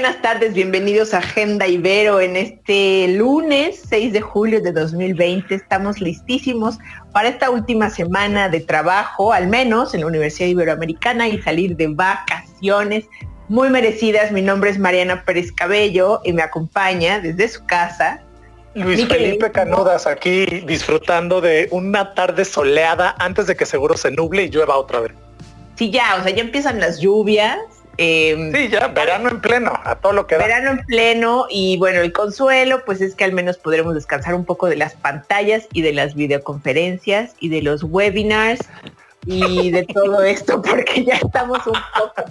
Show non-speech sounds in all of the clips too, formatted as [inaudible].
Buenas tardes, bienvenidos a Agenda Ibero en este lunes 6 de julio de 2020. Estamos listísimos para esta última semana de trabajo, al menos en la Universidad Iberoamericana y salir de vacaciones muy merecidas. Mi nombre es Mariana Pérez Cabello y me acompaña desde su casa. Luis Felipe Canudas aquí disfrutando de una tarde soleada antes de que seguro se nuble y llueva otra vez. Sí, ya, o sea, ya empiezan las lluvias, Em, sí, ya, verano en pleno, a todo lo que da. Verano en pleno y bueno, el consuelo pues es que al menos podremos descansar un poco de las pantallas y de las videoconferencias y de los webinars y de [laughs] todo esto porque ya estamos un poco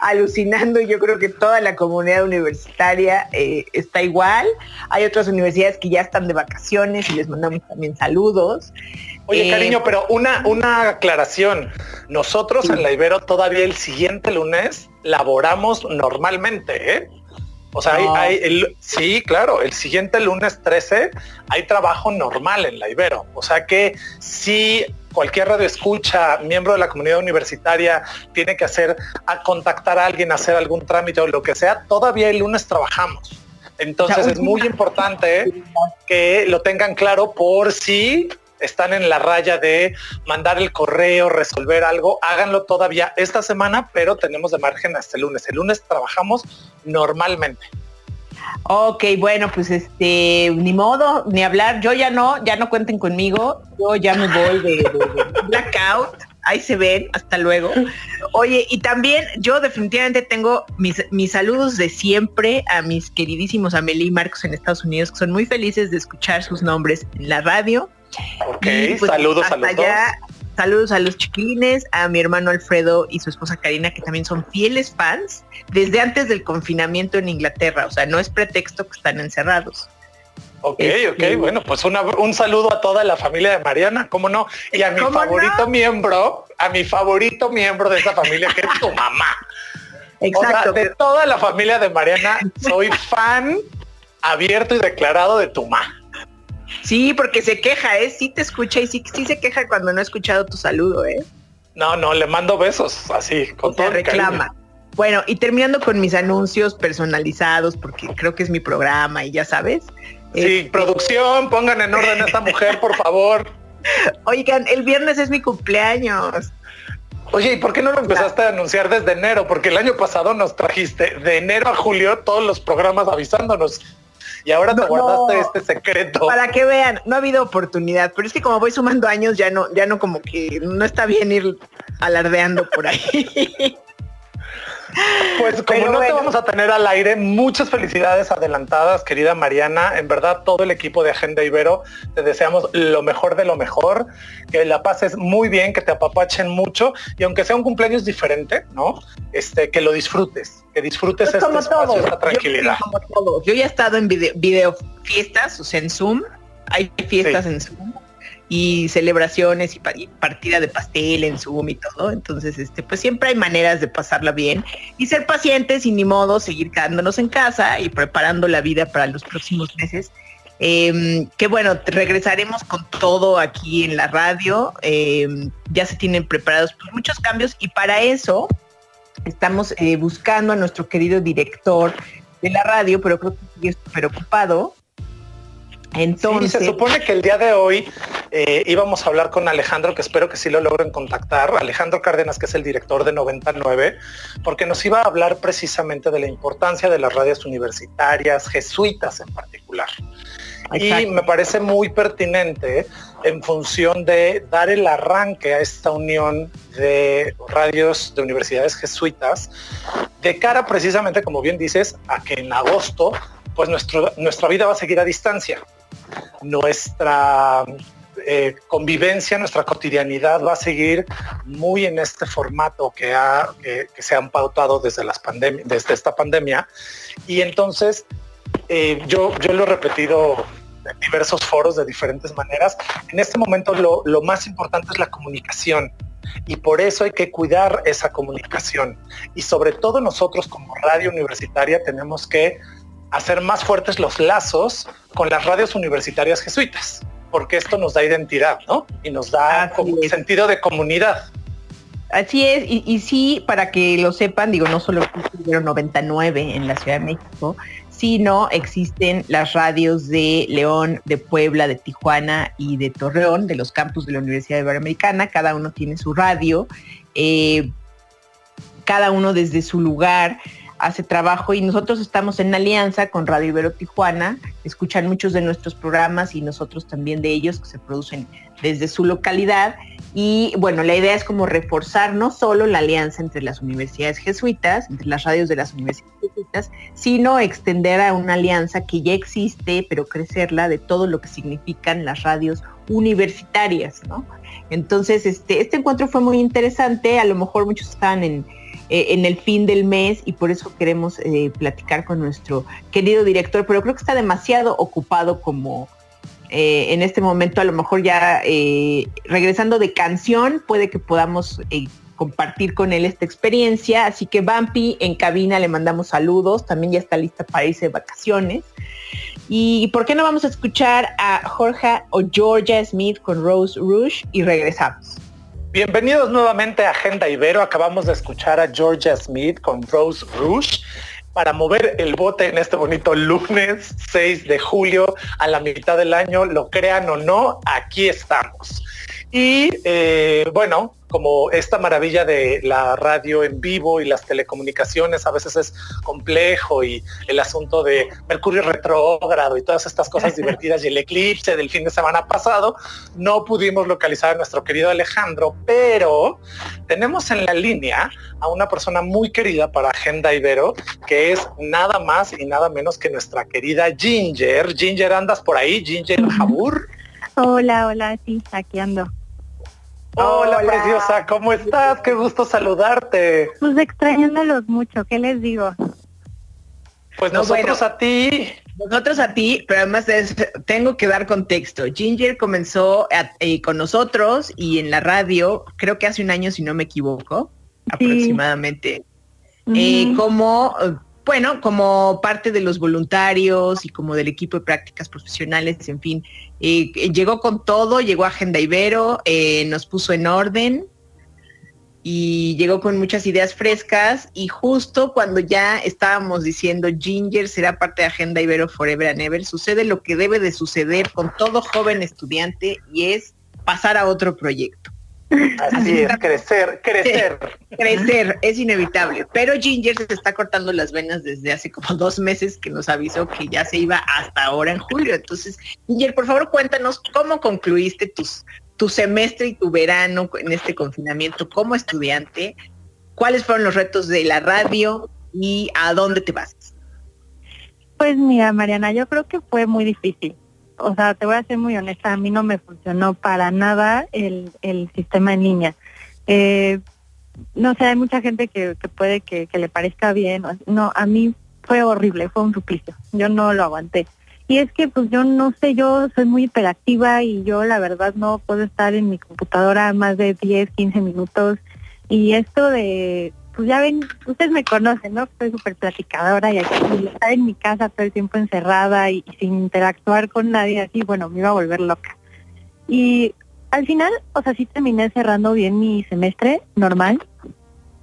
alucinando y yo creo que toda la comunidad universitaria eh, está igual. Hay otras universidades que ya están de vacaciones y les mandamos también saludos. Oye, eh, cariño, pero una, una aclaración. Nosotros en la Ibero todavía el siguiente lunes laboramos normalmente, ¿eh? O sea, hay, el, sí, claro, el siguiente lunes 13 hay trabajo normal en la Ibero. O sea que si cualquier radio escucha, miembro de la comunidad universitaria, tiene que hacer, a contactar a alguien, hacer algún trámite o lo que sea, todavía el lunes trabajamos. Entonces es muy importante que lo tengan claro por si están en la raya de mandar el correo, resolver algo, háganlo todavía esta semana, pero tenemos de margen hasta el lunes. El lunes trabajamos normalmente. Ok, bueno, pues este, ni modo, ni hablar. Yo ya no, ya no cuenten conmigo. Yo ya me voy de, blackout. Ahí se ven, hasta luego. Oye, y también yo definitivamente tengo mis, mis saludos de siempre a mis queridísimos Amelie y Marcos en Estados Unidos, que son muy felices de escuchar sus nombres en la radio Ok, pues, saludos a los Saludos a los chiquilines, a mi hermano Alfredo y su esposa Karina, que también son fieles fans desde antes del confinamiento en Inglaterra. O sea, no es pretexto que están encerrados. Ok, ok, este, bueno, pues un saludo a toda la familia de Mariana, ¿cómo no? Y a mi favorito miembro, a mi favorito miembro de esa familia, que es tu mamá. Exacto. de toda la familia de Mariana, soy fan abierto y declarado de tu mamá. Sí, porque se queja, ¿eh? Sí te escucha y sí, sí se queja cuando no ha escuchado tu saludo, ¿eh? No, no, le mando besos, así, con todo reclama. Bueno, y terminando con mis anuncios personalizados, porque creo que es mi programa y ya sabes. Sí, este, producción, pongan en orden a esta mujer, por favor. [laughs] Oigan, el viernes es mi cumpleaños. Oye, ¿y por qué no lo empezaste a anunciar desde enero? Porque el año pasado nos trajiste de enero a julio todos los programas avisándonos y ahora te guardaste este secreto. Para que vean, no ha habido oportunidad, pero es que como voy sumando años, ya no, ya no como que no está bien ir alardeando por ahí. [laughs] Pues como no te vamos a tener al aire, muchas felicidades adelantadas, querida Mariana. En verdad, todo el equipo de Agenda Ibero, te deseamos lo mejor de lo mejor, que la pases muy bien, que te apapachen mucho y aunque sea un cumpleaños diferente, ¿no? Este, que lo disfrutes, que disfrutes pues este espacio, esta tranquilidad. Yo, ya he estado en video, fiestas, o sea, en Zoom, hay fiestas en Zoom y celebraciones y, partida de pastel en Zoom y todo. Entonces, este, pues siempre hay maneras de pasarla bien y ser pacientes y ni modo seguir quedándonos en casa y preparando la vida para los próximos meses. Em, que bueno, regresaremos con todo aquí en la radio. Em, ya se tienen preparados pues, muchos cambios y para eso estamos eh, buscando a nuestro querido director de la radio, pero creo que sigue súper ocupado. Entonces, se supone que el día de hoy eh, íbamos a hablar con Alejandro, que espero que sí lo logren contactar, Alejandro Cárdenas, que es el director de 99, porque nos iba a hablar precisamente de la importancia de las radios universitarias, jesuitas en particular. Y me parece muy pertinente en función de dar el arranque a esta unión de radios de universidades jesuitas, de cara precisamente, como bien dices, a que en agosto pues nuestro, nuestra vida va a seguir a distancia nuestra eh, convivencia, nuestra cotidianidad va a seguir muy en este formato que, ha, que, se han pautado desde, las desde esta pandemia. Y entonces, eh, yo, yo lo he repetido diversos foros de diferentes maneras. En este momento lo, lo más importante es la comunicación y por eso hay que cuidar esa comunicación. Y sobre todo nosotros como radio universitaria tenemos que hacer más fuertes los lazos con las radios universitarias jesuitas, porque esto nos da identidad, ¿no? Y nos da como sentido de comunidad. Así es, y, sí, para que lo sepan, digo, no solo existe 99 en la Ciudad de México, sino existen las radios de León, de Puebla, de Tijuana y de Torreón, de los campus de la Universidad Iberoamericana, cada uno tiene su radio, eh, cada uno desde su lugar hace trabajo y nosotros estamos en alianza con Radio Ibero Tijuana, escuchan muchos de nuestros programas y nosotros también de ellos que se producen desde su localidad. Y bueno, la idea es como reforzar no solo la alianza entre las universidades jesuitas, entre las radios de las universidades jesuitas, sino extender a una alianza que ya existe, pero crecerla de todo lo que significan las radios universitarias, ¿no? Entonces, este, este encuentro fue muy interesante, a lo mejor muchos estaban en, eh, en el fin del mes y por eso queremos eh, platicar con nuestro querido director, pero creo que está demasiado ocupado como eh, en este momento, a lo mejor ya regresando de canción, puede que podamos compartir con él esta experiencia. Así que Bampi en cabina le mandamos saludos, también ya está lista para irse de vacaciones. ¿Y por qué no vamos a escuchar a Jorge o Georgia Smith con Rose Rouge y regresamos? Bienvenidos nuevamente a Agenda Ibero. Acabamos de escuchar a Georgia Smith con Rose Rouge para mover el bote en este bonito lunes 6 de julio a la mitad del año, lo crean o no, aquí estamos. Y eh, bueno, como esta maravilla de la radio en vivo y las telecomunicaciones a veces es complejo y el asunto de Mercurio retrógrado y todas estas cosas [laughs] divertidas y el eclipse del fin de semana pasado, no pudimos localizar a nuestro querido Alejandro, pero tenemos en la línea a una persona muy querida para Agenda Ibero, que es nada más y nada menos que nuestra querida Ginger. Ginger, ¿andas por ahí? Ginger Jabur. Hola, hola, sí, aquí ando. Hola, preciosa, ¿cómo estás? Qué gusto saludarte. Pues extrañándolos mucho, ¿qué les digo? Pues nosotros a ti. Nosotros a ti, pero además tengo que dar contexto. Ginger comenzó eh, con nosotros y en la radio, creo que hace un año, si no me equivoco, aproximadamente, eh, como bueno, como parte de los voluntarios y como del equipo de prácticas profesionales, en fin, eh, llegó con todo, llegó a Agenda Ibero, eh, nos puso en orden y llegó con muchas ideas frescas y justo cuando ya estábamos diciendo Ginger será parte de Agenda Ibero Forever and Ever, sucede lo que debe de suceder con todo joven estudiante y es pasar a otro proyecto. Así es, crecer, crecer. [laughs] crecer, es inevitable. Pero Ginger se está cortando las venas desde hace como [laughs] dos meses que nos avisó que ya se iba hasta ahora en julio. Entonces, Ginger, por favor, cuéntanos cómo concluiste tus, tu semestre y tu verano en este confinamiento como estudiante. ¿Cuáles fueron los retos de la radio y a dónde te vas? Pues mira, Mariana, yo creo que fue muy difícil o sea, te voy a ser muy honesta, a mí no me funcionó para nada el, el sistema en línea. Eh, no sé, hay mucha gente que, que puede que, que, le parezca bien. No, a mí fue horrible, fue un suplicio. Yo no lo aguanté. Y es que, pues yo no sé, yo soy muy hiperactiva y yo la verdad no puedo estar en mi computadora más de 10, 15 minutos. Y esto de, pues ya ven, ustedes me conocen, ¿no? Soy súper platicadora y, aquí, estar en mi casa todo el tiempo encerrada y, sin interactuar con nadie así, bueno, me iba a volver loca. Y al final, o sea, sí terminé cerrando bien mi semestre normal,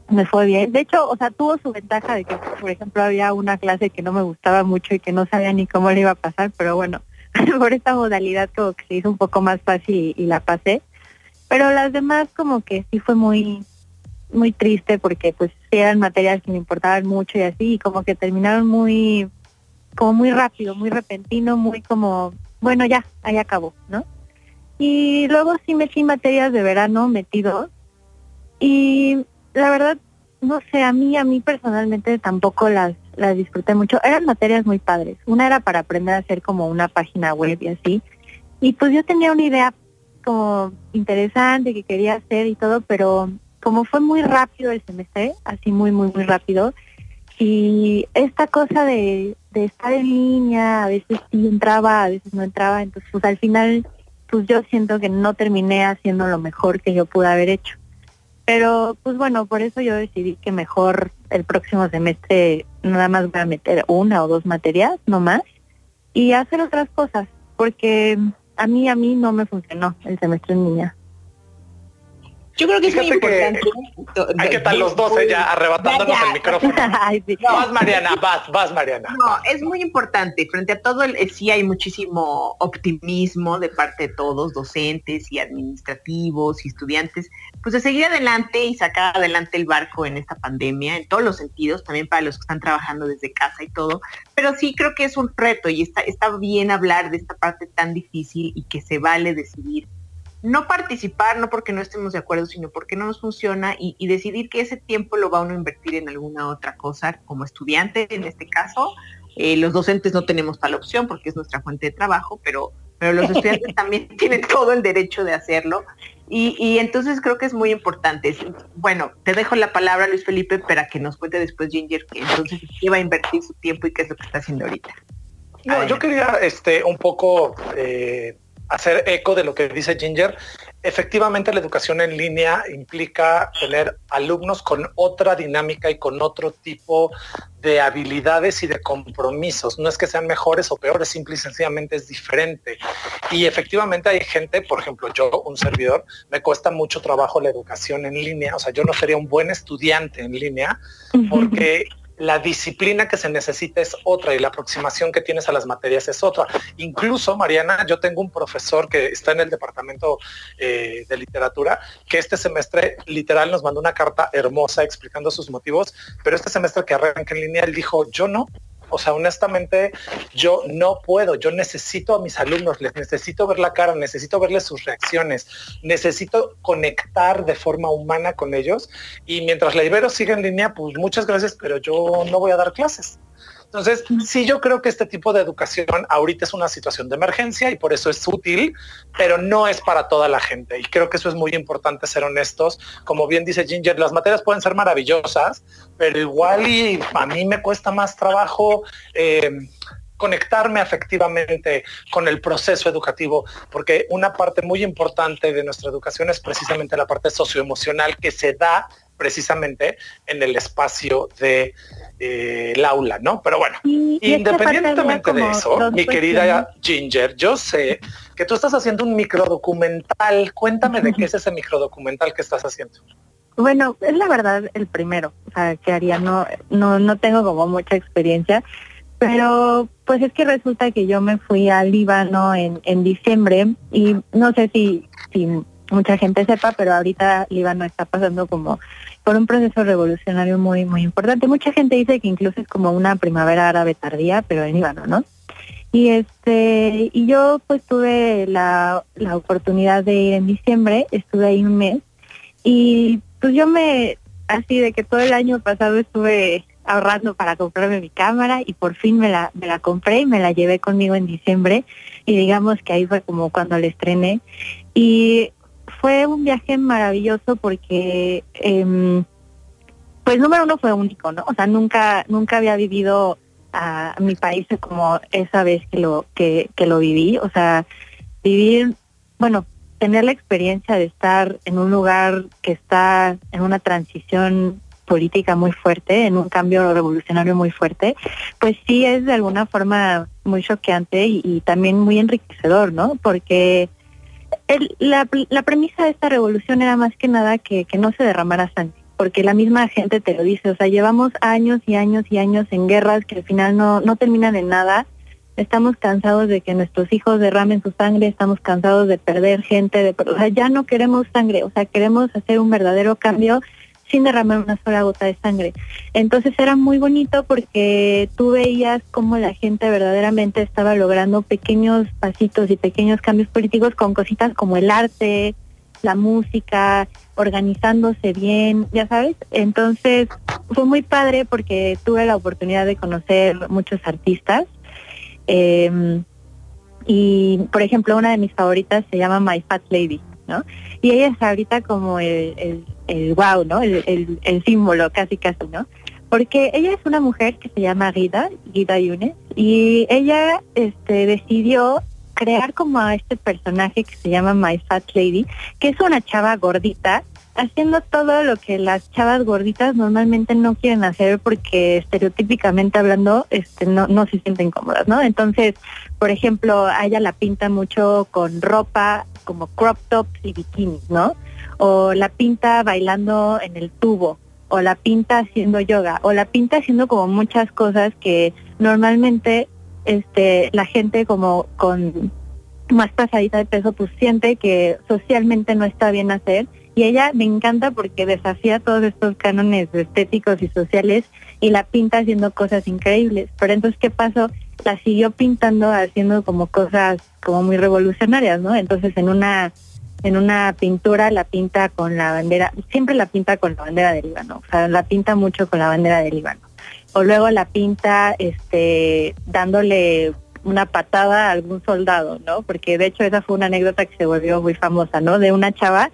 me fue bien. De hecho, o sea, tuvo su ventaja de que, por ejemplo, había una clase que no me gustaba mucho y que no sabía ni cómo le iba a pasar, pero bueno, [laughs] por esta modalidad como que se hizo un poco más fácil y la pasé. Pero las demás como que sí fue muy muy triste porque pues eran materias que me importaban mucho y así, y como que terminaron muy, como muy rápido, muy repentino, muy como, bueno ya, ahí acabó, ¿no? Y luego sí metí materias de verano metidos y la verdad, no sé, a mí, a mí personalmente tampoco las, las disfruté mucho. Eran materias muy padres. Una era para aprender a hacer como una página web y así. Y pues yo tenía una idea como interesante que quería hacer y todo, pero como fue muy rápido el semestre, así muy, muy, muy rápido, y esta cosa de, de estar en línea, a veces sí entraba, a veces no entraba, entonces pues al final pues yo siento que no terminé haciendo lo mejor que yo pude haber hecho. Pero pues bueno, por eso yo decidí que mejor el próximo semestre nada más voy a meter una o dos materias, no más, y hacer otras cosas, porque a mí, a mí no me funcionó el semestre en línea. Yo creo que es muy importante. hay que estar los dos ya arrebatándonos el micrófono. [laughs] Vas Mariana, vas, vas Mariana. No, es muy importante. Frente a todo, el, eh, sí hay muchísimo optimismo de parte de todos, docentes y administrativos y estudiantes, pues de seguir adelante y sacar adelante el barco en esta pandemia, en todos los sentidos, también para los que están trabajando desde casa y todo. Pero sí creo que es un reto y está, está bien hablar de esta parte tan difícil y que se vale decidir no participar, no porque no estemos de acuerdo, sino porque no nos funciona y, decidir que ese tiempo lo va uno a invertir en alguna otra cosa, como estudiante en este caso. Eh, los docentes no tenemos tal opción porque es nuestra fuente de trabajo, pero, pero los estudiantes [laughs] también tienen todo el derecho de hacerlo. Y, entonces creo que es muy importante. Bueno, te dejo la palabra, Luis Felipe, para que nos cuente después Ginger que entonces qué va a invertir su tiempo y qué es lo que está haciendo ahorita. No, yo quería este un poco eh, hacer eco de lo que dice Ginger, efectivamente la educación en línea implica tener alumnos con otra dinámica y con otro tipo de habilidades y de compromisos. No es que sean mejores o peores, simple y sencillamente es diferente. Y efectivamente hay gente, por ejemplo, yo, un servidor, me cuesta mucho trabajo la educación en línea. O sea, yo no sería un buen estudiante en línea porque la disciplina que se necesita es otra y la aproximación que tienes a las materias es otra. Incluso, Mariana, yo tengo un profesor que está en el departamento eh, de literatura, que este semestre literal nos mandó una carta hermosa explicando sus motivos, pero este semestre que arranca en línea, él dijo, yo no, o sea, honestamente, yo no puedo, yo necesito a mis alumnos, les necesito ver la cara, necesito verles sus reacciones, necesito conectar de forma humana con ellos. Y mientras la Ibero sigue en línea, pues muchas gracias, pero yo no voy a dar clases. Entonces, sí yo creo que este tipo de educación ahorita es una situación de emergencia y por eso es útil, pero no es para toda la gente. Y creo que eso es muy importante ser honestos. Como bien dice Ginger, las materias pueden ser maravillosas, pero igual y a mí me cuesta más trabajo. Eh, conectarme afectivamente con el proceso educativo, porque una parte muy importante de nuestra educación es precisamente la parte socioemocional que se da precisamente en el espacio de eh, el aula, ¿no? Pero bueno, independientemente de eso, mi querida Ginger, yo sé que tú estás haciendo un microdocumental. Cuéntame de qué es ese microdocumental que estás haciendo. Bueno, es la verdad el primero, o sea, que haría, no, no, no tengo como mucha experiencia, pero pues es que resulta que yo me fui al Líbano en, en diciembre y no sé si, si mucha gente sepa, pero ahorita Líbano está pasando como por un proceso revolucionario muy, muy importante. Mucha gente dice que incluso es como una primavera árabe tardía, pero en Líbano, ¿no? Y este, y yo pues tuve la, la oportunidad de ir en diciembre, estuve ahí un mes, y pues yo me, así de que todo el año pasado estuve ahorrando para comprarme mi cámara y por fin me la, me la compré y me la llevé conmigo en diciembre y digamos que ahí fue como cuando la estrené y fue un viaje maravilloso porque, eh, pues número uno fue único, ¿no? O sea, nunca, nunca había vivido a mi país como esa vez que lo, que, que lo viví. O sea, vivir, bueno, tener la experiencia de estar en un lugar que está en una transición política muy fuerte, en un cambio revolucionario muy fuerte, pues sí es de alguna forma muy choqueante y, también muy enriquecedor, ¿no? Porque la, la, premisa de esta revolución era más que nada que, que no se derramara sangre, porque la misma gente te lo dice, o sea, llevamos años y años y años en guerras que al final no, no terminan en nada. Estamos cansados de que nuestros hijos derramen su sangre, estamos cansados de perder gente, de, o sea, ya no queremos sangre, o sea, queremos hacer un verdadero cambio sin derramar una sola gota de sangre. Entonces era muy bonito porque tú veías cómo la gente verdaderamente estaba logrando pequeños pasitos y pequeños cambios políticos con cositas como el arte, la música, organizándose bien, ya sabes. Entonces fue muy padre porque tuve la oportunidad de conocer muchos artistas. Em, y por ejemplo, una de mis favoritas se llama My Fat Lady. ¿No? Y ella es ahorita como el, el, el wow, ¿no? El, símbolo casi casi, ¿no? porque ella es una mujer que se llama Guida, Guida Yunes, y ella este, decidió crear como a este personaje que se llama My Fat Lady, que es una chava gordita, haciendo todo lo que las chavas gorditas normalmente no quieren hacer porque estereotípicamente hablando este no, no se sienten cómodas, ¿no? Entonces, por ejemplo, ella la pinta mucho con ropa como crop tops y bikinis, ¿no? O la pinta bailando en el tubo, o la pinta haciendo yoga, o la pinta haciendo como muchas cosas que normalmente este la gente como con más pasadita de peso pues siente que socialmente no está bien hacer y ella me encanta porque desafía todos estos cánones estéticos y sociales y la pinta haciendo cosas increíbles. Pero entonces, ¿qué pasó? La siguió pintando haciendo como cosas como muy revolucionarias, ¿no? Entonces, en una en una pintura la pinta con la bandera, siempre la pinta con la bandera del Líbano, o sea, la pinta mucho con la bandera del Líbano. O luego la pinta este dándole una patada a algún soldado, ¿no? Porque de hecho esa fue una anécdota que se volvió muy famosa, ¿no? De una chava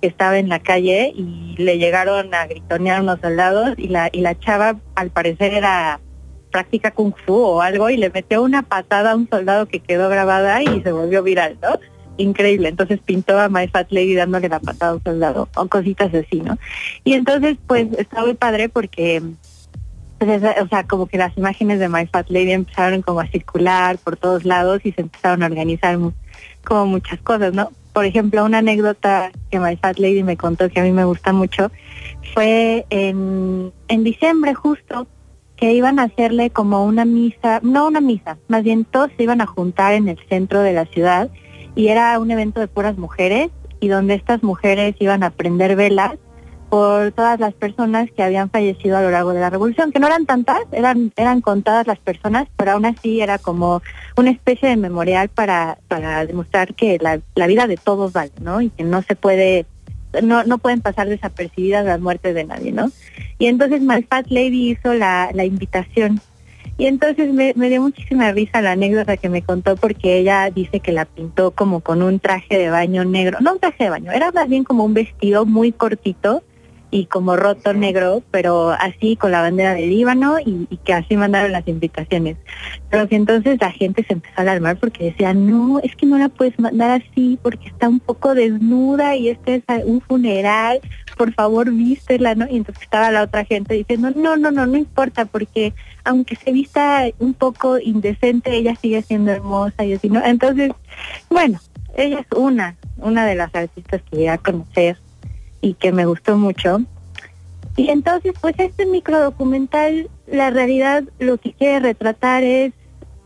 que estaba en la calle y le llegaron a gritonear unos soldados y la, y la chava al parecer era práctica kung fu o algo y le metió una patada a un soldado que quedó grabada y se volvió viral, ¿no? Increíble. Entonces pintó a My Fat Lady dándole la patada a un soldado o cositas así, ¿no? Y entonces pues está muy padre porque pues, o sea, como que las imágenes de My Fat Lady empezaron como a circular por todos lados y se empezaron a organizar como muchas cosas, ¿no? por ejemplo, una anécdota que My Fat Lady me contó que a mí me gusta mucho fue en, en diciembre justo que iban a hacerle como una misa, no una misa, más bien todos se iban a juntar en el centro de la ciudad y era un evento de puras mujeres y donde estas mujeres iban a prender velas por todas las personas que habían fallecido a lo largo de la revolución, que no eran tantas, eran, eran contadas las personas, pero aún así era como una especie de memorial para, para demostrar que la, la vida de todos vale, ¿no? Y que no se puede, no, no pueden pasar desapercibidas las muertes de nadie, ¿no? Y entonces Malfat Lady hizo la, la invitación. Y entonces me, me dio muchísima risa la anécdota que me contó porque ella dice que la pintó como con un traje de baño negro, no un traje de baño, era más bien como un vestido muy cortito, y como roto negro, pero así con la bandera del Líbano y, que así mandaron las invitaciones. Pero que entonces la gente se empezó a alarmar porque decía, no, es que no la puedes mandar así porque está un poco desnuda y este es un funeral, por favor vístela, ¿no? Y entonces estaba la otra gente diciendo, no, no, no, no importa porque aunque se vista un poco indecente, ella sigue siendo hermosa y así, ¿no? Entonces, bueno, ella es una, una de las artistas que voy a conocer y que me gustó mucho. Y entonces, pues este microdocumental, la realidad lo que quiere retratar es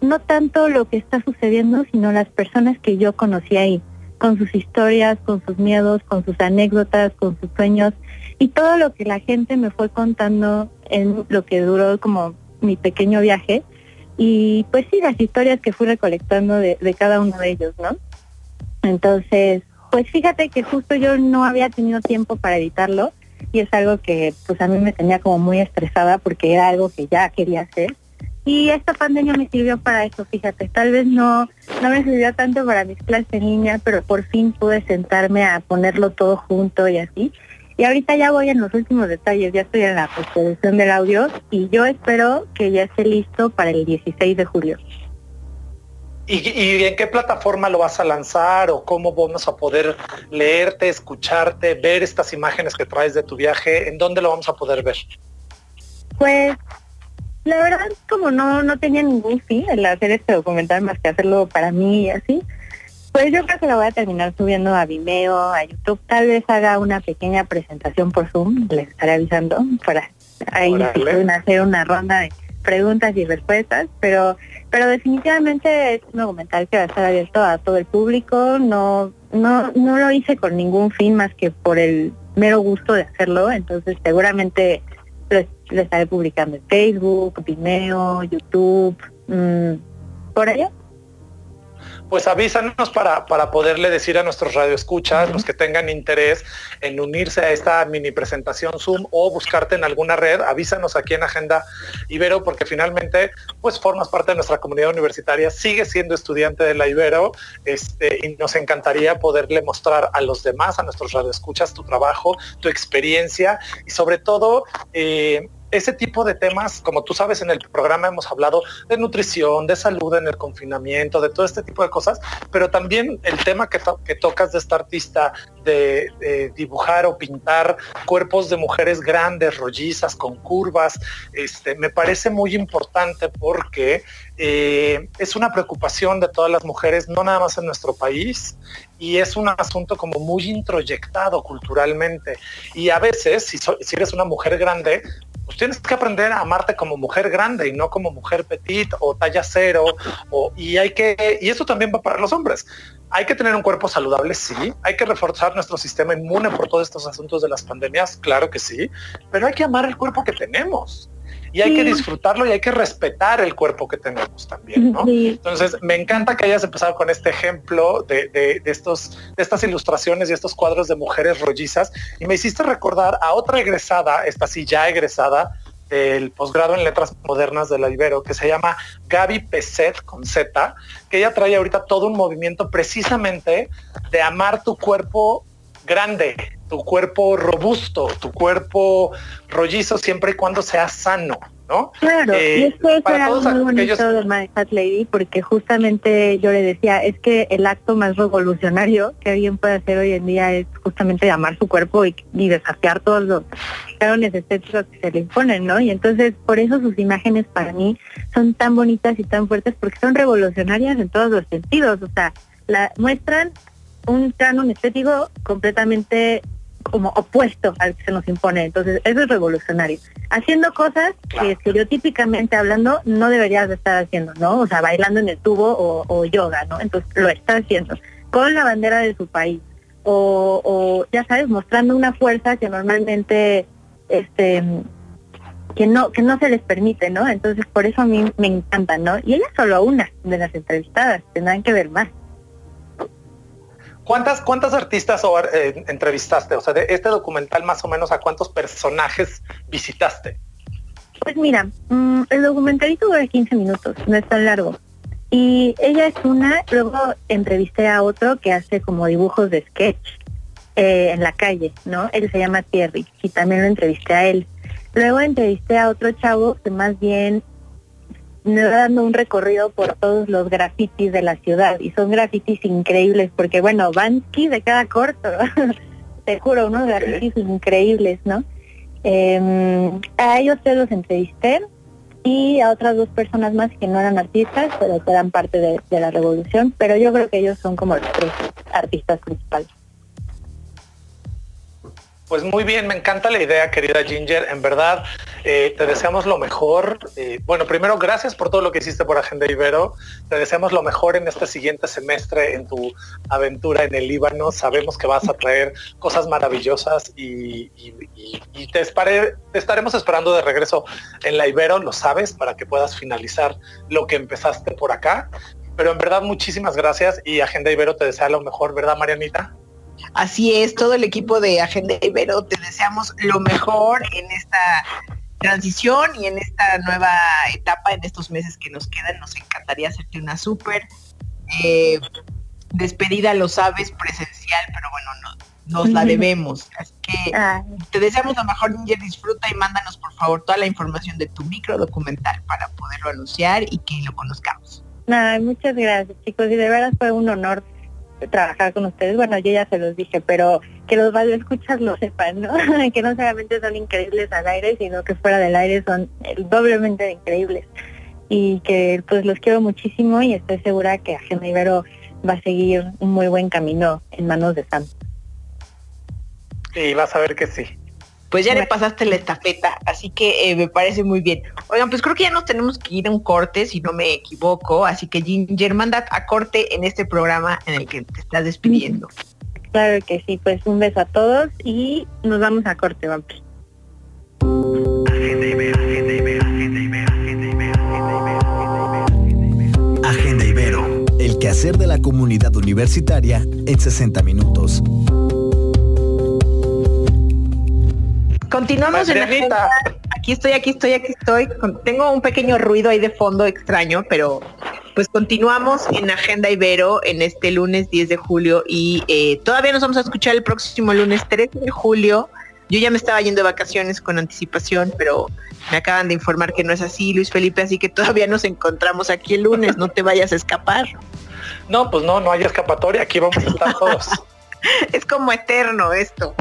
no tanto lo que está sucediendo, sino las personas que yo conocí ahí, con sus historias, con sus miedos, con sus anécdotas, con sus sueños y todo lo que la gente me fue contando en lo que duró como mi pequeño viaje. Y pues sí, las historias que fui recolectando de, de cada uno de ellos, ¿no? Entonces, pues fíjate que justo yo no había tenido tiempo para editarlo y es algo que pues a mí me tenía como muy estresada porque era algo que ya quería hacer. Y esta pandemia me sirvió para eso, fíjate, tal vez no, no me sirvió tanto para mis clases en línea, pero por fin pude sentarme a ponerlo todo junto y así. Y ahorita ya voy en los últimos detalles, ya estoy en la postproducción del audio y yo espero que ya esté listo para el 16 de julio. ¿Y, en qué plataforma lo vas a lanzar o cómo vamos a poder leerte, escucharte, ver estas imágenes que traes de tu viaje? ¿En dónde lo vamos a poder ver? Pues la verdad como no, no tenía ningún fin el hacer este documental más que hacerlo para mí y así, pues yo creo que lo voy a terminar subiendo a Vimeo, a YouTube. Tal vez haga una pequeña presentación por Zoom, les estaré avisando para ahí hacer una ronda de preguntas y respuestas, pero pero definitivamente es un documental que va a estar abierto a todo el público, no no no lo hice con ningún fin más que por el mero gusto de hacerlo, entonces seguramente lo, estaré publicando en Facebook, Vimeo, YouTube, mmm, por allá pues avísanos para, para poderle decir a nuestros radioescuchas, los que tengan interés en unirse a esta mini presentación Zoom o buscarte en alguna red, avísanos aquí en Agenda Ibero, porque finalmente pues formas parte de nuestra comunidad universitaria, sigue siendo estudiante de la Ibero, este, y nos encantaría poderle mostrar a los demás, a nuestros radioescuchas, tu trabajo, tu experiencia y sobre todo eh, ese tipo de temas, como tú sabes, en el programa hemos hablado de nutrición, de salud en el confinamiento, de todo este tipo de cosas, pero también el tema que, que tocas de esta artista de, dibujar o pintar cuerpos de mujeres grandes, rollizas, con curvas, este, me parece muy importante porque eh, es una preocupación de todas las mujeres, no nada más en nuestro país, y es un asunto como muy introyectado culturalmente. Y a veces, si, eres una mujer grande, pues tienes que aprender a amarte como mujer grande y no como mujer petit o talla cero. O, y hay que, y eso también va para los hombres. Hay que tener un cuerpo saludable, sí. Hay que reforzar nuestro sistema inmune por todos estos asuntos de las pandemias, claro que sí. Pero hay que amar el cuerpo que tenemos y hay que disfrutarlo y hay que respetar el cuerpo que tenemos también, ¿no? Entonces, me encanta que hayas empezado con este ejemplo de, estos, de estas ilustraciones y estos cuadros de mujeres rollizas. Y me hiciste recordar a otra egresada, esta sí ya egresada, del posgrado en letras modernas de la Ibero, que se llama Gaby Peset con Z, que ella trae ahorita todo un movimiento precisamente de amar tu cuerpo grande, tu cuerpo robusto, tu cuerpo rollizo siempre y cuando sea sano, ¿no? Claro, y eh, esto era muy bonito de My Fat Lady porque justamente yo le decía, es que el acto más revolucionario que alguien puede hacer hoy en día es justamente amar su cuerpo y, desafiar todos los cánones estéticos que se le imponen, ¿no? Y entonces por eso sus imágenes para mí son tan bonitas y tan fuertes porque son revolucionarias en todos los sentidos, o sea, la muestran un canon estético completamente como opuesto al que se nos impone. Entonces, eso es revolucionario. Haciendo cosas que estereotípicamente hablando no deberías de estar haciendo, ¿no? O sea, bailando en el tubo o, yoga, ¿no? Entonces, lo está haciendo con la bandera de su país. O, o, ya sabes, mostrando una fuerza que normalmente este que no que no se les permite, ¿no? Entonces, por eso a mí me encanta, ¿no? Y ella es solo una de las entrevistadas, tendrán que ver más. ¿Cuántas, cuántas artistas eh, entrevistaste? O sea, de este documental más o menos a cuántos personajes visitaste? Pues mira, mm, el documentalito dura 15 minutos, no es tan largo. Y ella es una, luego entrevisté a otro que hace como dibujos de sketch eh, en la calle, ¿no? Él se llama Thierry y también lo entrevisté a él. Luego entrevisté a otro chavo que más bien me va dando un recorrido por todos los grafitis de la ciudad y son grafitis increíbles porque bueno, Bansky de cada corto, [laughs] te juro, unos grafitis increíbles, ¿no? Eh, a ellos te los entrevisté y a otras dos personas más que no eran artistas, pero que eran parte de, de la revolución, pero yo creo que ellos son como los tres artistas principales. Pues muy bien, me encanta la idea, querida Ginger. En verdad, eh, te deseamos lo mejor. Eh, bueno, primero, gracias por todo lo que hiciste por Agenda Ibero. Te deseamos lo mejor en este siguiente semestre en tu aventura en el Líbano. Sabemos que vas a traer cosas maravillosas y, te, te estaremos esperando de regreso en la Ibero, lo sabes, para que puedas finalizar lo que empezaste por acá. Pero en verdad, muchísimas gracias y Agenda Ibero te desea lo mejor, ¿verdad, Marianita? Así es, todo el equipo de Agenda Ibero te deseamos lo mejor en esta transición y en esta nueva etapa, en estos meses que nos quedan. Nos encantaría hacerte una súper eh, despedida, lo sabes, presencial, pero bueno, no, nos la debemos. Así que te deseamos lo mejor, Ninja, disfruta y mándanos por favor toda la información de tu micro documental para poderlo anunciar y que lo conozcamos. muchas gracias chicos y de verdad fue un honor trabajar con ustedes. Bueno, yo ya se los dije, pero que los escuchar lo sepan, ¿no? [laughs] que no solamente son increíbles al aire, sino que fuera del aire son doblemente increíbles. Y que pues los quiero muchísimo y estoy segura que Agenda Ibero va a seguir un muy buen camino en manos de Sam. Y vas a ver que sí pues ya le pasaste la estafeta, así que eh, me parece muy bien. Oigan, pues creo que ya nos tenemos que ir a un corte, si no me equivoco, así que Ginger, manda a corte en este programa en el que te estás despidiendo. Claro que sí, pues un beso a todos y nos vamos a corte, vamos. Agenda Ibero, el quehacer de la comunidad universitaria en 60 minutos. Continuamos en la Aquí estoy, aquí estoy, aquí estoy. Tengo un pequeño ruido ahí de fondo extraño, pero pues continuamos en Agenda Ibero en este lunes 10 de julio y eh, todavía nos vamos a escuchar el próximo lunes 13 de julio Yo ya me estaba yendo de vacaciones con anticipación, pero me acaban de informar que no es así, Luis Felipe, así que todavía nos encontramos aquí el lunes, no te vayas a escapar. [laughs] No, pues no, no hay escapatoria, aquí vamos a estar todos. [laughs] es como eterno esto.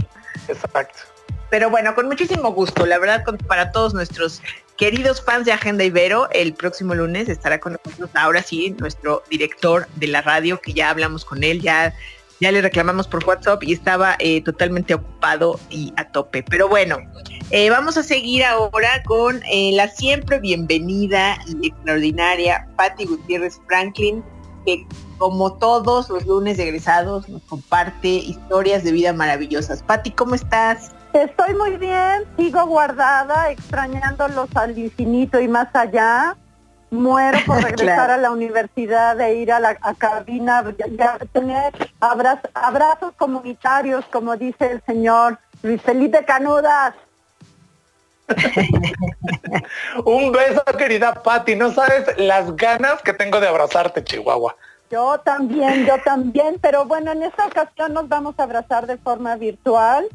Exacto. Pero bueno, con muchísimo gusto, la verdad, para todos nuestros queridos fans de Agenda Ibero, el próximo lunes estará con nosotros, ahora sí, nuestro director de la radio, que ya hablamos con él, ya, ya le reclamamos por WhatsApp y estaba eh, totalmente ocupado y a tope. Pero bueno, eh, vamos a seguir ahora con eh, la siempre bienvenida y extraordinaria Patti Gutiérrez Franklin, que como todos los lunes egresados nos comparte historias de vida maravillosas. Patti, ¿cómo estás? Estoy muy bien, sigo guardada, extrañándolos al infinito y más allá. Muero por [laughs] regresar a la universidad, de ir a la cabina, ya, tener abrazos comunitarios, como dice el señor Luis Felipe Canudas. [laughs] Un beso, querida Patti. No sabes las ganas que tengo de abrazarte, Chihuahua. Yo también, yo también, pero bueno, en esta ocasión nos vamos a abrazar de forma virtual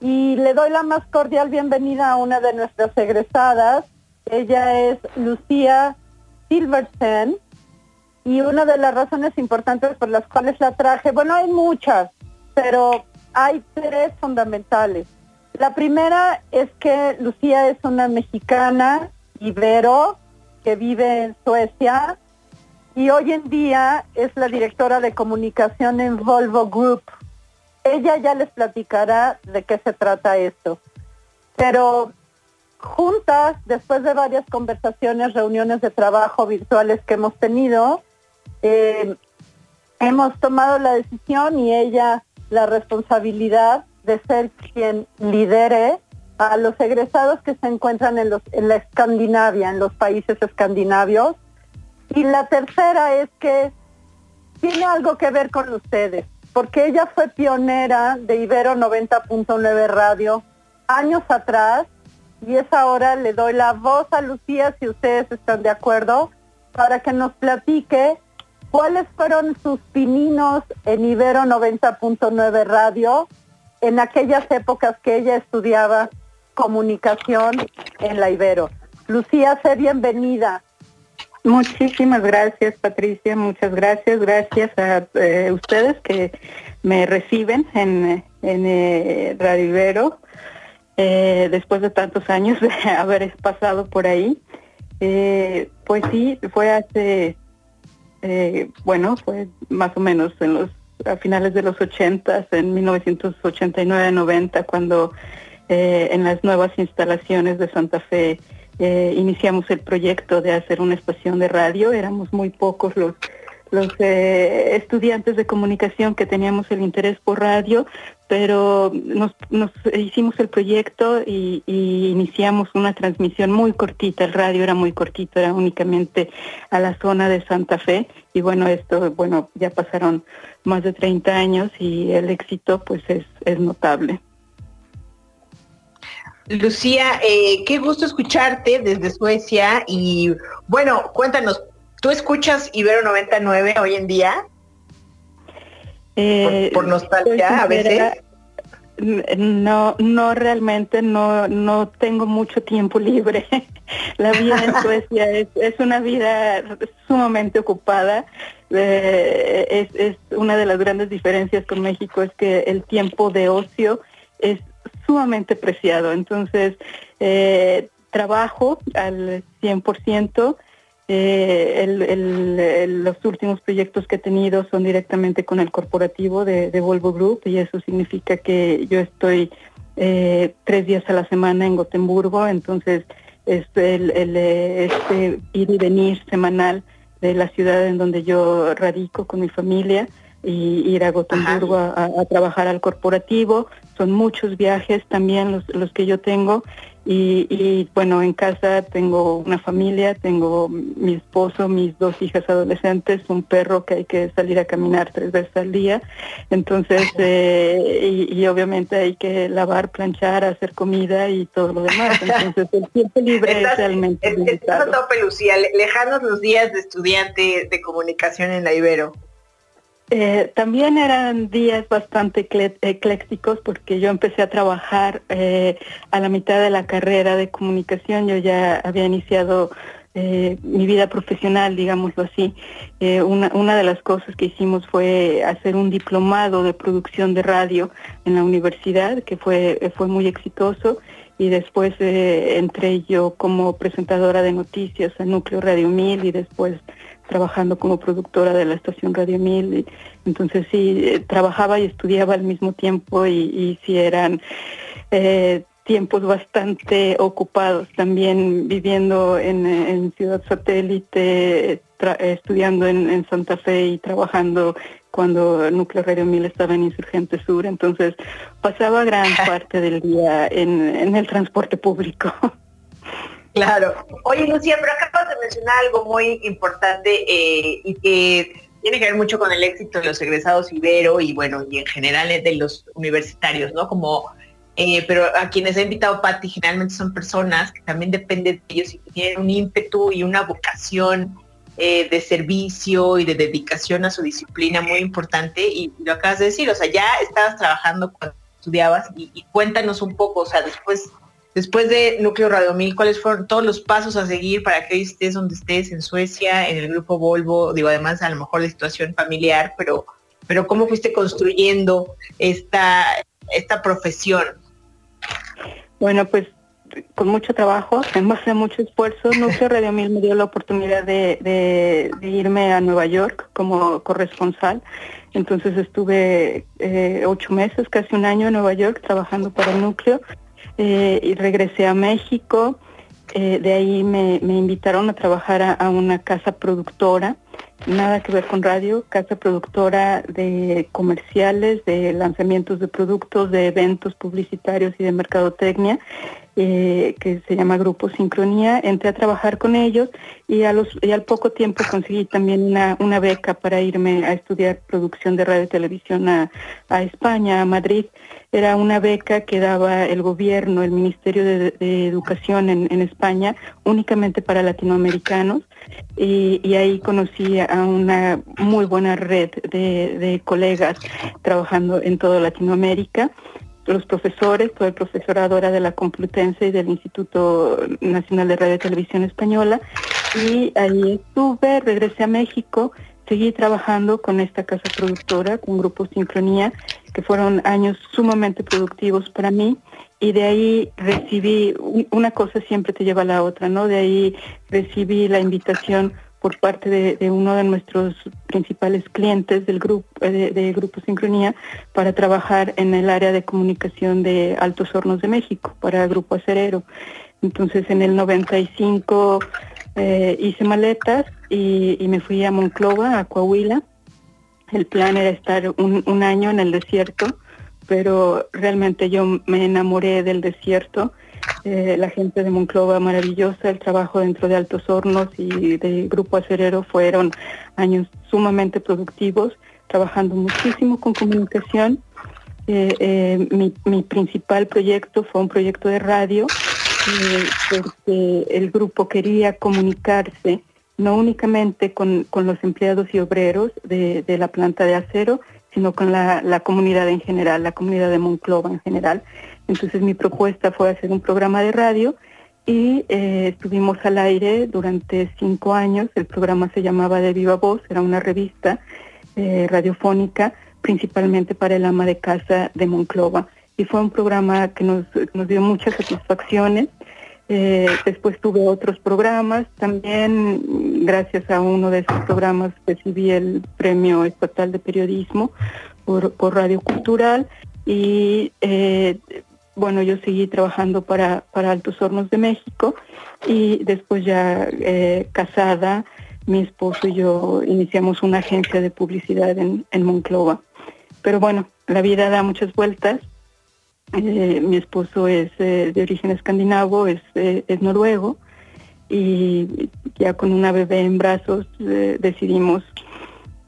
y le doy la más cordial bienvenida a una de nuestras egresadas. Ella es Lucía Silverstein y una de las razones importantes por las cuales la traje, bueno, hay muchas, pero hay tres fundamentales. La primera es que Lucía es una mexicana ibero que vive en Suecia y hoy en día es la directora de comunicación en Volvo Group. Ella ya les platicará de qué se trata esto. Pero juntas, después de varias conversaciones, reuniones de trabajo virtuales que hemos tenido, eh, hemos tomado la decisión y ella la responsabilidad de ser quien lidere a los egresados que se encuentran en, los, en la Escandinavia, en los países escandinavios. Y la tercera es que tiene algo que ver con ustedes porque ella fue pionera de Ibero 90.9 Radio años atrás y es ahora le doy la voz a Lucía si ustedes están de acuerdo para que nos platique cuáles fueron sus pininos en Ibero 90.9 Radio en aquellas épocas que ella estudiaba comunicación en la Ibero. Lucía, sé bienvenida. Muchísimas gracias, Patricia. Muchas gracias. Gracias a eh, ustedes que me reciben en, en eh, Radio Ibero eh, después de tantos años de [laughs] haber pasado por ahí. pues sí, fue hace, bueno, fue más o menos en los a finales de los 80, en 1989-90, cuando en las nuevas instalaciones de Santa Fe eh, iniciamos el proyecto de hacer una estación de radio. Éramos muy pocos los, los eh, estudiantes de comunicación que teníamos el interés por radio, pero nos, hicimos el proyecto y, iniciamos una transmisión muy cortita. El radio era muy cortito, era únicamente a la zona de Santa Fe. Y bueno, esto, bueno, ya pasaron más de 30 años y el éxito pues es, es notable. Lucía, eh, qué gusto escucharte desde Suecia y bueno, cuéntanos, ¿tú escuchas Ibero 99 hoy en día? Eh, por, nostalgia a veces. No, no realmente, no, no tengo mucho tiempo libre. [laughs] La vida en [laughs] Suecia es, una vida sumamente ocupada. Eh, es, es una de las grandes diferencias con México es que el tiempo de ocio es sumamente preciado. Entonces, eh, trabajo al 100%. Eh, los últimos proyectos que he tenido son directamente con el corporativo de, Volvo Group y eso significa que yo estoy eh, tres días a la semana en Gotemburgo, entonces es el, este ir y venir semanal de la ciudad en donde yo radico con mi familia y ir a Gotemburgo a, trabajar al corporativo. Son muchos viajes también los, los que yo tengo. Y, bueno, en casa tengo una familia, tengo mi esposo, mis dos hijas adolescentes, un perro que hay que salir a caminar tres veces al día. Entonces, eh, y, obviamente hay que lavar, planchar, hacer comida y todo lo demás. [laughs] Entonces, el tiempo libre es realmente tope, Lucía, lejanos los días de estudiante de comunicación en la Ibero. Eh, también eran días bastante eclécticos porque yo empecé a trabajar eh, a la mitad de la carrera de comunicación. Yo ya había iniciado eh, mi vida profesional, digámoslo así. Una, una, de las cosas que hicimos fue hacer un diplomado de producción de radio en la universidad, que fue, fue muy exitoso. Y después entré yo como presentadora de noticias a Núcleo Radio 1000 y después trabajando como productora de la estación Radio 1000. entonces sí, eh, trabajaba y estudiaba al mismo tiempo y, y sí eran eh, tiempos bastante ocupados. También viviendo en, Ciudad Satélite, estudiando en, Santa Fe y trabajando cuando Núcleo Radio 1000 estaba en Insurgente Sur. Entonces pasaba gran [laughs] parte del día en el transporte público. [laughs] Claro. Oye, Lucía, pero acabas de mencionar algo muy importante eh, y que tiene que ver mucho con el éxito de los egresados Ibero y bueno, y en general de los universitarios, ¿no? Como, eh, pero a quienes ha invitado Patti generalmente son personas que también dependen de ellos y que tienen un ímpetu y una vocación eh, de servicio y de dedicación a su disciplina muy importante y lo acabas de decir, o sea, ya estabas trabajando cuando estudiabas y, y cuéntanos un poco, o sea, después Después de Núcleo Radio 1000, ¿cuáles fueron todos los pasos a seguir para que estés donde estés en Suecia, en el grupo Volvo? Digo, además a lo mejor la situación familiar, pero, pero ¿cómo fuiste construyendo esta, esta profesión? Bueno, pues con mucho trabajo, [laughs] en base a mucho esfuerzo, Núcleo Radio 1000 me dio la oportunidad de, irme a Nueva York como corresponsal. Entonces estuve eh, ocho meses, casi un año en Nueva York trabajando para el núcleo eh, y regresé a México. Eh, de ahí me, invitaron a trabajar a, una casa productora, nada que ver con radio, casa productora de comerciales, de lanzamientos de productos, de eventos publicitarios y de mercadotecnia, eh, que se llama Grupo Sincronía. Entré a trabajar con ellos y, a los, y al poco tiempo conseguí también una, una beca para irme a estudiar producción de radio y televisión a, a España, a Madrid era una beca que daba el gobierno, el Ministerio de, Educación en, España, únicamente para latinoamericanos. Y, ahí conocí a una muy buena red de, colegas trabajando en toda Latinoamérica los profesores, todo el profesorado era de la Complutense y del Instituto Nacional de Radio y Televisión Española. Y ahí estuve, regresé a México seguí trabajando con esta casa productora, con Grupo Sincronía, que fueron años sumamente productivos para mí y de ahí recibí, una cosa siempre te lleva a la otra, ¿no? De ahí recibí la invitación por parte de, uno de nuestros principales clientes del grupo de, de, Grupo Sincronía para trabajar en el área de comunicación de Altos Hornos de México para Grupo Acerero. Entonces en el 95 eh, hice maletas y, me fui a Monclova, a Coahuila. El plan era estar un, año en el desierto, pero realmente yo me enamoré del desierto. Eh, la gente de Monclova maravillosa, el trabajo dentro de Altos Hornos y del Grupo Acerero fueron años sumamente productivos, trabajando muchísimo con comunicación. Eh, mi, mi principal proyecto fue un proyecto de radio porque el grupo quería comunicarse no únicamente con, los empleados y obreros de, la planta de acero, sino con la, comunidad en general, la comunidad de Monclova en general. Entonces mi propuesta fue hacer un programa de radio y eh, estuvimos al aire durante cinco años. El programa se llamaba De Viva Voz, era una revista eh, radiofónica principalmente para el ama de casa de Monclova. Y fue un programa que nos, nos dio muchas satisfacciones eh, después tuve otros programas. También, gracias a uno de esos programas, recibí el Premio Estatal de Periodismo por, Radio Cultural. Y bueno, yo seguí trabajando para, para Altos Hornos de México y después ya eh, casada, mi esposo y yo iniciamos una agencia de publicidad en, en Monclova. Pero bueno, la vida da muchas vueltas eh, mi esposo es eh, de origen escandinavo, es, es, noruego y ya con una bebé en brazos decidimos,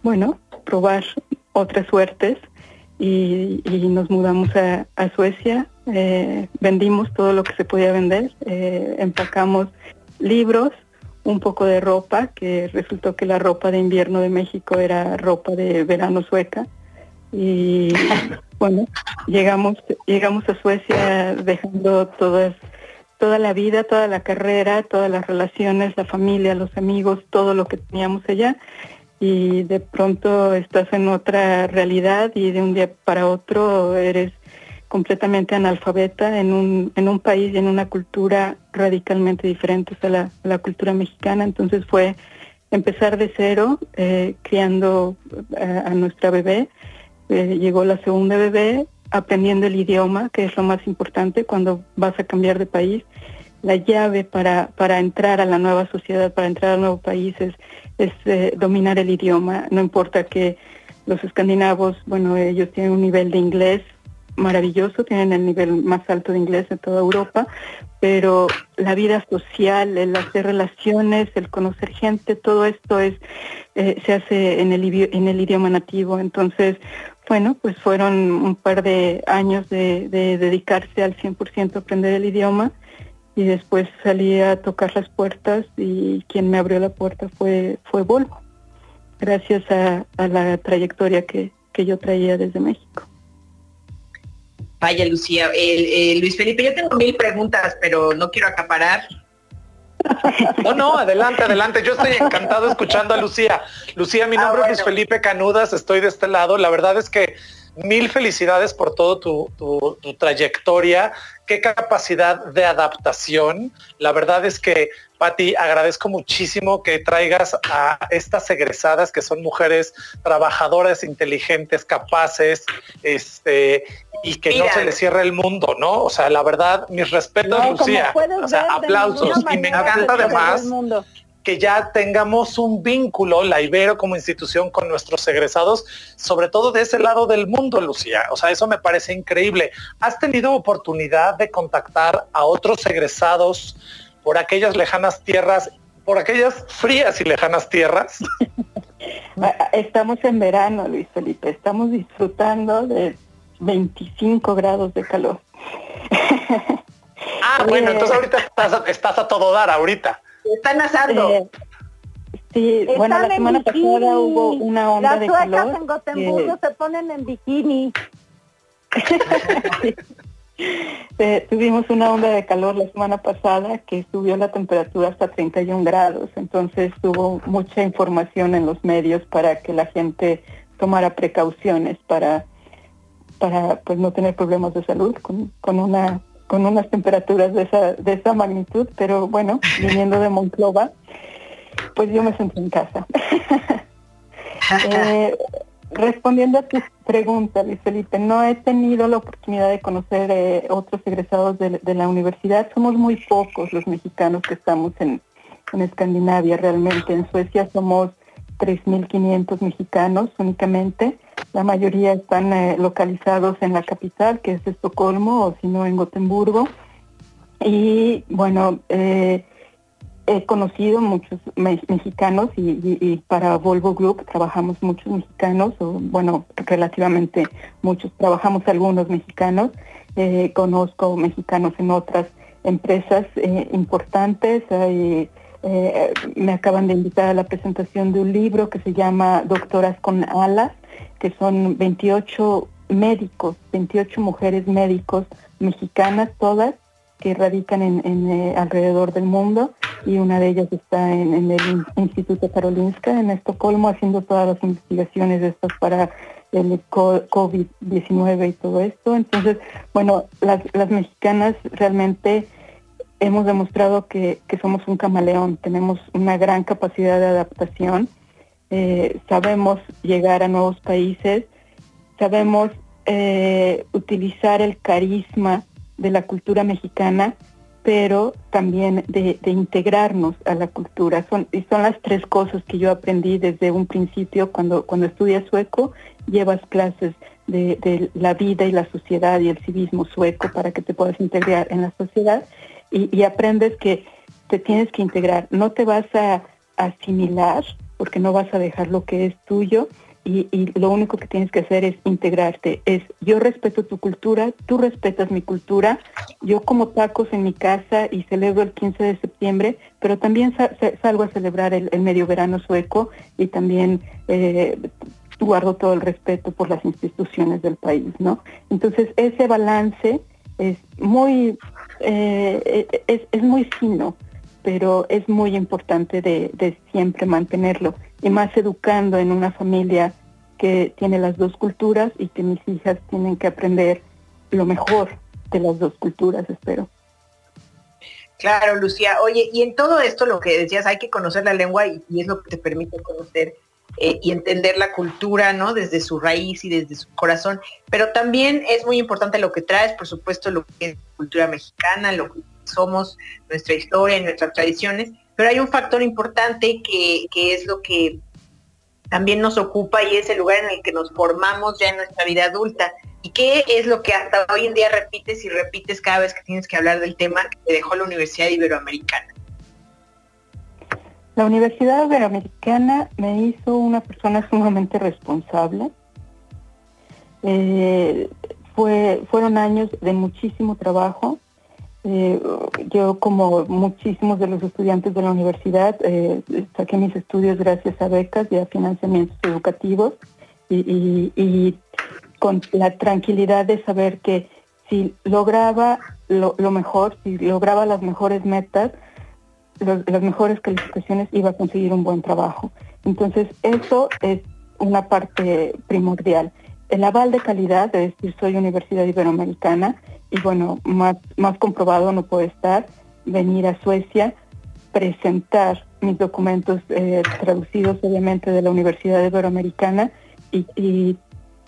bueno, probar otras suertes y, nos mudamos a, a Suecia. Vendimos todo lo que se podía vender, empacamos libros, un poco de ropa, que resultó que la ropa de invierno de México era ropa de verano sueca. Y [laughs] bueno, llegamos, llegamos a Suecia dejando todas, toda la vida, toda la carrera, todas las relaciones, la familia, los amigos, todo lo que teníamos allá. Y de pronto estás en otra realidad y de un día para otro eres completamente analfabeta en un, en un país y en una cultura radicalmente diferente a la, cultura mexicana. Entonces fue empezar de cero, eh, criando eh, a, nuestra bebé. Eh, llegó la segunda bebé, aprendiendo el idioma, que es lo más importante cuando vas a cambiar de país. La llave para, para entrar a la nueva sociedad, para entrar al nuevo país es, es dominar el idioma. No importa que los escandinavos, bueno, ellos tienen un nivel de inglés maravilloso, tienen el nivel más alto de inglés de toda Europa, pero la vida social, el hacer relaciones, el conocer gente, todo esto es eh, se hace en el, en el idioma nativo. Entonces, bueno, pues fueron un par de años de, dedicarse al 100% a aprender el idioma y después salí a tocar las puertas y quien me abrió la puerta fue, fue Volvo, gracias a, la trayectoria que yo traía desde México. Vaya, Lucía. Eh, Luis Felipe, yo tengo mil preguntas, pero no quiero acaparar. [laughs] No, no, adelante, adelante. Yo estoy encantado escuchando a Lucía. Lucía, mi ah, nombre es Luis Felipe Canudas, estoy de este lado. La verdad es que mil felicidades por todo tu, tu, trayectoria, qué capacidad de adaptación. La verdad es que, Patti, agradezco muchísimo que traigas a estas egresadas que son mujeres trabajadoras, inteligentes, capaces, este, y que no se les cierre el mundo, ¿no? O sea, la verdad, mis respetos, Lucía. O sea, aplausos. Y me encanta además que ya tengamos un vínculo, la Ibero como institución, con nuestros egresados, sobre todo de ese lado del mundo, Lucía. O sea, eso me parece increíble. ¿Has tenido oportunidad de contactar a otros egresados por aquellas lejanas tierras, por aquellas frías y lejanas tierras? [laughs] Estamos en verano, Luis Felipe. Estamos disfrutando de 25 grados de calor. [laughs] Ah, bueno, entonces ahorita estás, a todo dar, ahorita. Están asando. Eh, sí, bueno, la semana pasada hubo una onda de calor. Las en Gotemburgo se ponen en bikini. [laughs] [laughs] Eh, tuvimos una onda de calor la semana pasada que subió la temperatura hasta 31 grados, entonces hubo mucha información en los medios para que la gente tomara precauciones para para pues no tener problemas de salud con, con una con unas temperaturas de esa de esa magnitud. Pero bueno [laughs] viniendo de Monclova pues yo me sentí en casa. [laughs] Eh, respondiendo a tu pregunta Luis Felipe no he tenido la oportunidad de conocer eh, otros egresados de, la universidad. Somos muy pocos los mexicanos que estamos en, en Escandinavia realmente. En Suecia somos 3.500 mexicanos únicamente. La mayoría están eh, localizados en la capital, que es Estocolmo, o si no en Gotemburgo. Y bueno, eh, he conocido muchos mexicanos y, para Volvo Group trabajamos muchos mexicanos, o bueno, relativamente muchos, trabajamos algunos mexicanos. Eh, conozco mexicanos en otras empresas importantes. me acaban de invitar a la presentación de un libro que se llama Doctoras con Alas, que son 28 médicos, 28 mujeres médicos mexicanas todas que radican en, eh, alrededor del mundo y una de ellas está en, el Instituto Karolinska en Estocolmo haciendo todas las investigaciones estas para el COVID-19 y todo esto. Entonces, bueno, las, las mexicanas realmente hemos demostrado que, que somos un camaleón, tenemos una gran capacidad de adaptación eh, sabemos llegar a nuevos países, sabemos eh, utilizar el carisma de la cultura mexicana, pero también de, integrarnos a la cultura. Son, y son las tres cosas que yo aprendí desde un principio cuando, cuando estudias sueco, llevas clases de, la vida y la sociedad y el civismo sueco para que te puedas integrar en la sociedad. Y, y aprendes que te tienes que integrar, no te vas a asimilar, porque no vas a dejar lo que es tuyo y, lo único que tienes que hacer es integrarte. Es yo respeto tu cultura, tú respetas mi cultura, yo como tacos en mi casa y celebro el 15 de septiembre, pero también salgo a celebrar el, medio verano sueco y también eh, guardo todo el respeto por las instituciones del país, ¿no? Entonces ese balance es muy, eh, es, es muy fino pero es muy importante de, siempre mantenerlo y más educando en una familia que tiene las dos culturas y que mis hijas tienen que aprender lo mejor de las dos culturas, espero. Claro, Lucía. Oye, y en todo esto lo que decías, hay que conocer la lengua y, es lo que te permite conocer eh, y entender la cultura, ¿no? Desde su raíz y desde su corazón. Pero también es muy importante lo que traes, por supuesto, lo que es cultura mexicana, lo que somos, nuestra historia nuestras tradiciones, pero hay un factor importante que, es lo que también nos ocupa y es el lugar en el que nos formamos ya en nuestra vida adulta. ¿Y qué es lo que hasta hoy en día repites y repites cada vez que tienes que hablar del tema que te dejó la Universidad Iberoamericana? La Universidad Iberoamericana me hizo una persona [laughs] sumamente responsable. Eh, fue, fueron años de muchísimo trabajo, eh, yo, como muchísimos de los estudiantes de la universidad, eh, saqué mis estudios gracias a becas y a financiamientos educativos y, con la tranquilidad de saber que si lograba lo, mejor, si lograba las mejores metas, las mejores calificaciones, iba a conseguir un buen trabajo. Entonces, eso es una parte primordial. El aval de calidad, es decir, soy Universidad Iberoamericana, y bueno, más, más comprobado no puede estar, venir a Suecia, presentar mis documentos eh, traducidos obviamente de la Universidad Iberoamericana y,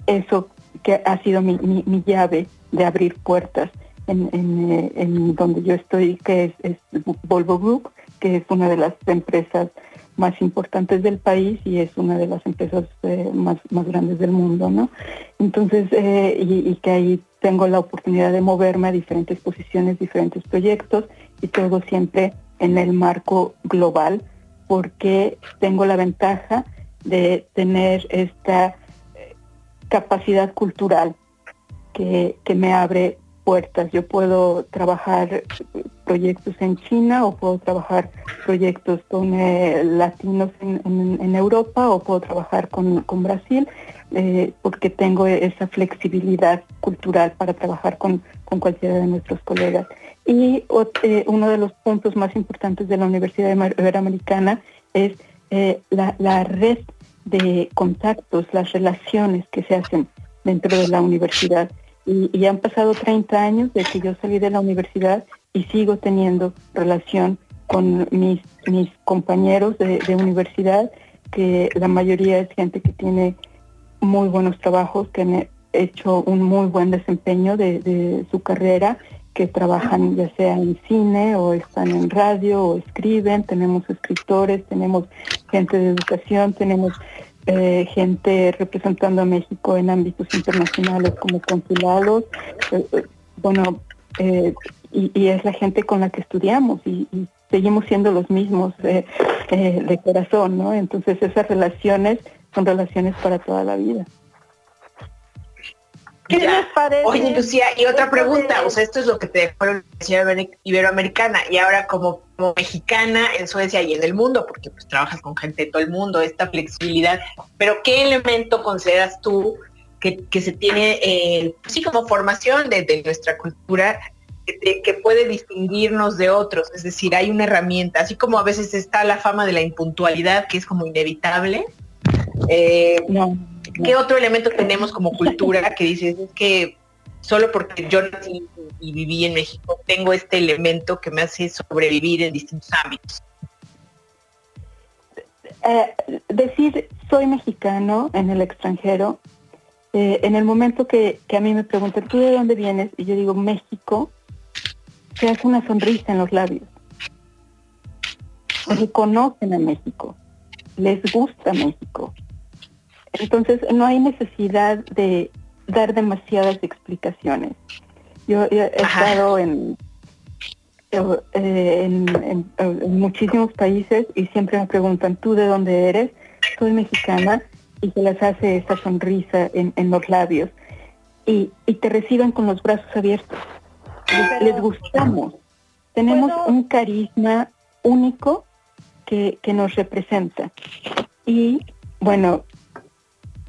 eso que ha sido mi, mi, llave de abrir puertas en, eh, en, donde yo estoy, que es, Volvo Group, que es una de las empresas más importantes del país y es una de las empresas eh, más, más grandes del mundo, ¿no? Entonces, y, y, que ahí tengo la oportunidad de moverme a diferentes posiciones, diferentes proyectos y todo siempre en el marco global porque tengo la ventaja de tener esta eh, capacidad cultural que, me abre puertas. Yo puedo trabajar proyectos en China o puedo trabajar proyectos con eh, latinos en, Europa o puedo trabajar con, con Brasil eh, porque tengo esa flexibilidad cultural para trabajar con, cualquiera de nuestros colegas. Y eh, uno de los puntos más importantes de la Universidad Iberoamericana es eh, la, red de contactos, las relaciones que se hacen dentro de la universidad. Y, han pasado 30 años desde que yo salí de la universidad y sigo teniendo relación con mis, mis compañeros de, de universidad, que la mayoría es gente que tiene muy buenos trabajos, que han hecho un muy buen desempeño de, su carrera, que trabajan ya sea en cine o están en radio o escriben, tenemos escritores, tenemos gente de educación, tenemos eh, gente representando a México en ámbitos internacionales como consulados, eh, eh, bueno, y, es la gente con la que estudiamos y, y seguimos siendo los mismos de corazón, ¿no? Entonces esas relaciones son relaciones para toda la vida. ¿Qué les parece? Oye, Lucía, y otra pregunta, o sea, esto es lo que te dejó la Universidad Iberoamericana, y ahora como, mexicana en Suecia y en el mundo, porque pues trabajas con gente de todo el mundo, esta flexibilidad, pero ¿qué elemento consideras tú que, se tiene, eh, sí, como formación de, nuestra cultura que, que, puede distinguirnos de otros? Es decir, hay una herramienta, así como a veces está la fama de la impuntualidad, que es como inevitable, eh, ¿Qué otro elemento tenemos como cultura que dices es que solo porque yo nací y viví en México tengo este elemento que me hace sobrevivir en distintos ámbitos? Eh, decir soy mexicano en el extranjero, eh, en el momento que, a mí me preguntan, ¿tú de dónde vienes? Y yo digo, México, se hace una sonrisa en los labios. Reconocen a México, les gusta México. Entonces no hay necesidad de dar demasiadas explicaciones. Yo, he estado eh, en, en, muchísimos países y siempre me preguntan, ¿tú de dónde eres? Soy mexicana y se les hace esa sonrisa en, los labios y, y, te reciben con los brazos abiertos. Les, les gustamos. Tenemos un carisma único que, que nos representa. Y bueno,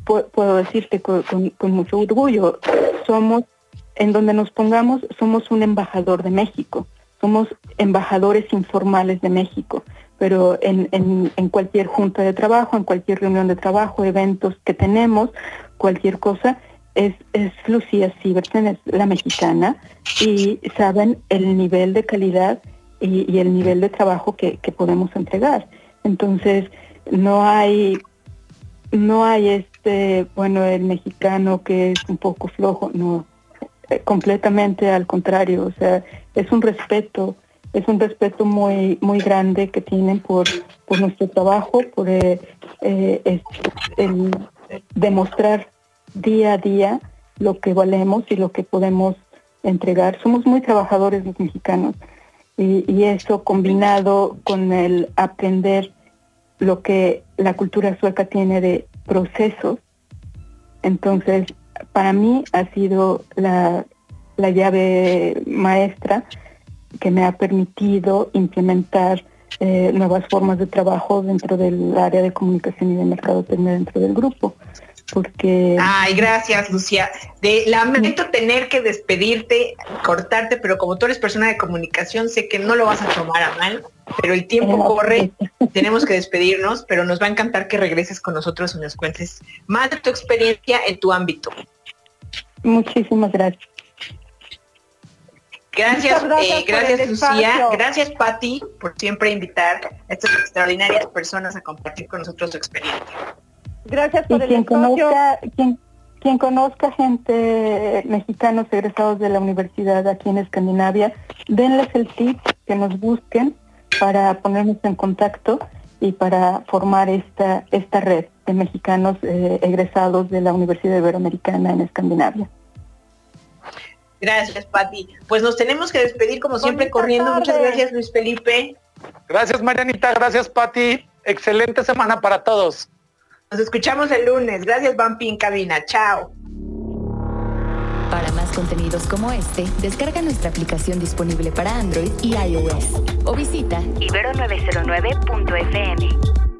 puedo decirte con, con, mucho orgullo, somos, en donde nos pongamos, somos un embajador de México, somos embajadores informales de México, pero en, en, en cualquier junta de trabajo, en cualquier reunión de trabajo, eventos que tenemos, cualquier cosa, es, es Lucía Siversen, es la mexicana, y saben el nivel de calidad y, y el nivel de trabajo que, que podemos entregar. Entonces, no hay no hay este, bueno, el mexicano que es un poco flojo, no, eh, completamente al contrario, o sea, es un respeto, es un respeto muy, muy grande que tienen por, por nuestro trabajo, por eh, eh, el demostrar día a día lo que valemos y lo que podemos entregar. Somos muy trabajadores los mexicanos y eso combinado con el aprender lo que la cultura sueca tiene de procesos. Entonces, para mí ha sido la, la llave maestra que me ha permitido implementar eh, nuevas formas de trabajo dentro del área de comunicación y de mercado dentro del grupo porque... Ay, gracias, Lucía. De, lamento tener que despedirte, cortarte, pero como tú eres persona de comunicación, sé que no lo vas a tomar a mal, pero el tiempo corre, tenemos que despedirnos, pero nos va a encantar que regreses con nosotros y nos cuentes más de tu experiencia en tu ámbito. Muchísimas gracias. Gracias, gracias, eh, gracias Lucía. Gracias, Patti, por siempre invitar a estas extraordinarias personas a compartir con nosotros su experiencia. Gracias por y el quien espacio. conozca, quien, quien conozca gente mexicanos egresados de la universidad aquí en Escandinavia, denles el tip que nos busquen para ponernos en contacto y para formar esta esta red de mexicanos eh, egresados de la Universidad Iberoamericana en Escandinavia. Gracias, Pati. Pues nos tenemos que despedir como siempre Bonita corriendo. tarde. Muchas gracias, Luis Felipe. Gracias, Marianita. Gracias, Pati. Excelente semana para todos. Nos escuchamos el lunes. Gracias, en cabina. Chao. Para más contenidos como este, descarga nuestra aplicación disponible para Android y iOS o visita Ibero909.fm.